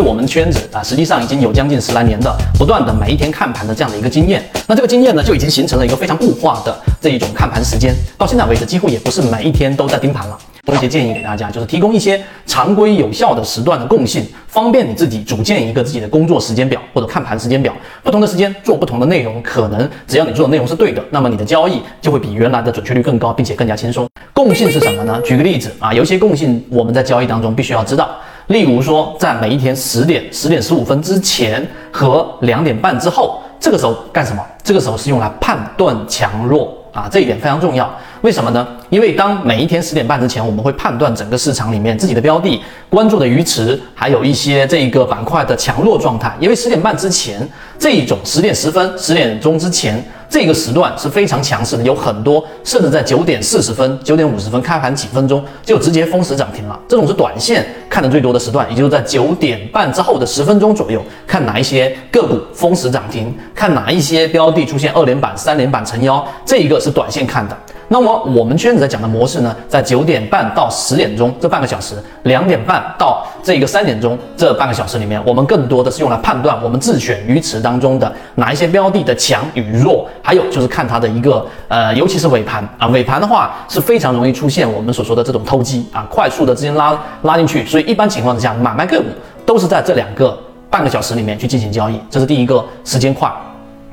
我们圈子啊，实际上已经有将近十来年的不断的每一天看盘的这样的一个经验。那这个经验呢，就已经形成了一个非常固化的这一种看盘时间。到现在为止，几乎也不是每一天都在盯盘了。多一些建议给大家，就是提供一些常规有效的时段的共性，方便你自己组建一个自己的工作时间表或者看盘时间表。不同的时间做不同的内容，可能只要你做的内容是对的，那么你的交易就会比原来的准确率更高，并且更加轻松。共性是什么呢？举个例子啊，有一些共性我们在交易当中必须要知道。例如说，在每一天十点、十点十五分之前和两点半之后，这个时候干什么？这个时候是用来判断强弱啊，这一点非常重要。为什么呢？因为当每一天十点半之前，我们会判断整个市场里面自己的标的关注的鱼池，还有一些这一个板块的强弱状态。因为十点半之前这一种十点十分、十点钟之前。这个时段是非常强势的，有很多甚至在九点四十分、九点五十分开盘几分钟就直接封死涨停了。这种是短线看的最多的时段，也就是在九点半之后的十分钟左右，看哪一些个股封死涨停，看哪一些标的出现二连板、三连板成妖，这一个是短线看的。那么我们圈子在讲的模式呢，在九点半到十点钟这半个小时，两点半到这个三点钟这半个小时里面，我们更多的是用来判断我们自选鱼池当中的哪一些标的的强与弱，还有就是看它的一个呃，尤其是尾盘啊，尾盘的话是非常容易出现我们所说的这种偷机啊，快速的资金拉拉进去，所以一般情况之下买卖个股都是在这两个半个小时里面去进行交易，这是第一个时间块。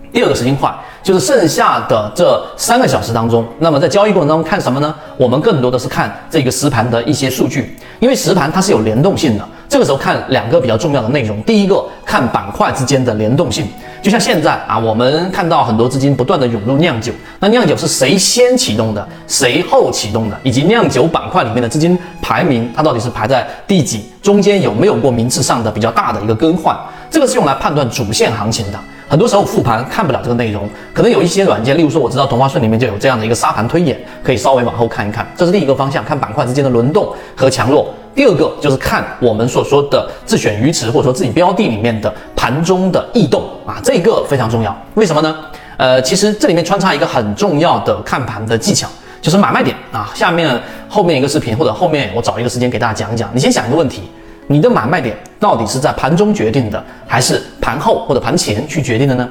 第二个时间块，就是剩下的这三个小时当中，那么在交易过程当中看什么呢？我们更多的是看这个实盘的一些数据，因为实盘它是有联动性的。这个时候看两个比较重要的内容，第一个看板块之间的联动性，就像现在啊，我们看到很多资金不断的涌入酿酒，那酿酒是谁先启动的，谁后启动的，以及酿酒板块里面的资金排名，它到底是排在第几，中间有没有过名次上的比较大的一个更换，这个是用来判断主线行情的。很多时候复盘看不了这个内容，可能有一些软件，例如说我知道同花顺里面就有这样的一个沙盘推演，可以稍微往后看一看。这是另一个方向，看板块之间的轮动和强弱。第二个就是看我们所说的自选鱼池或者说自己标的里面的盘中的异动啊，这个非常重要。为什么呢？呃，其实这里面穿插一个很重要的看盘的技巧，就是买卖点啊。下面后面一个视频或者后面我找一个时间给大家讲一讲。你先想一个问题。你的买卖点到底是在盘中决定的，还是盘后或者盘前去决定的呢？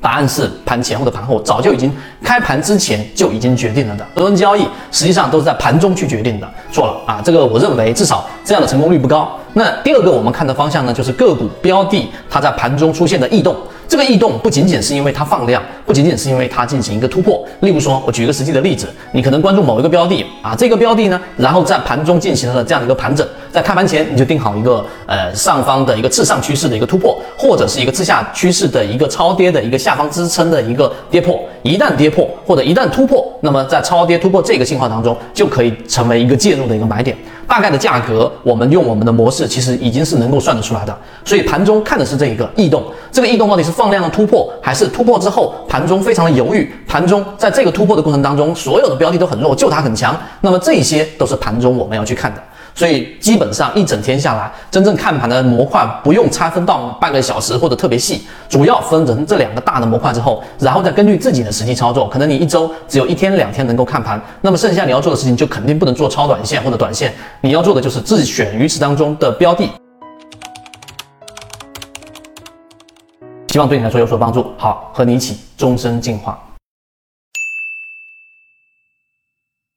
答案是盘前或者盘后，早就已经开盘之前就已经决定了的。很多交易实际上都是在盘中去决定的，错了啊！这个我认为至少这样的成功率不高。那第二个我们看的方向呢，就是个股标的它在盘中出现的异动。这个异动不仅仅是因为它放量，不仅仅是因为它进行一个突破。例如说，我举一个实际的例子，你可能关注某一个标的啊，这个标的呢，然后在盘中进行了这样的一个盘整，在开盘前你就定好一个呃上方的一个次上趋势的一个突破，或者是一个次下趋势的一个超跌的一个下方支撑的一个跌破。一旦跌破或者一旦突破，那么在超跌突破这个信号当中，就可以成为一个介入的一个买点。大概的价格，我们用我们的模式，其实已经是能够算得出来的。所以盘中看的是这一个异动，这个异动到底是放量的突破，还是突破之后盘中非常的犹豫？盘中在这个突破的过程当中，所有的标的都很弱，就它很强。那么这些都是盘中我们要去看的。所以基本上一整天下来，真正看盘的模块不用拆分到半个小时或者特别细，主要分成这两个大的模块之后，然后再根据自己的实际操作，可能你一周只有一天两天能够看盘，那么剩下你要做的事情就肯定不能做超短线或者短线，你要做的就是自选鱼池当中的标的。希望对你来说有所帮助。好，和你一起终身进化。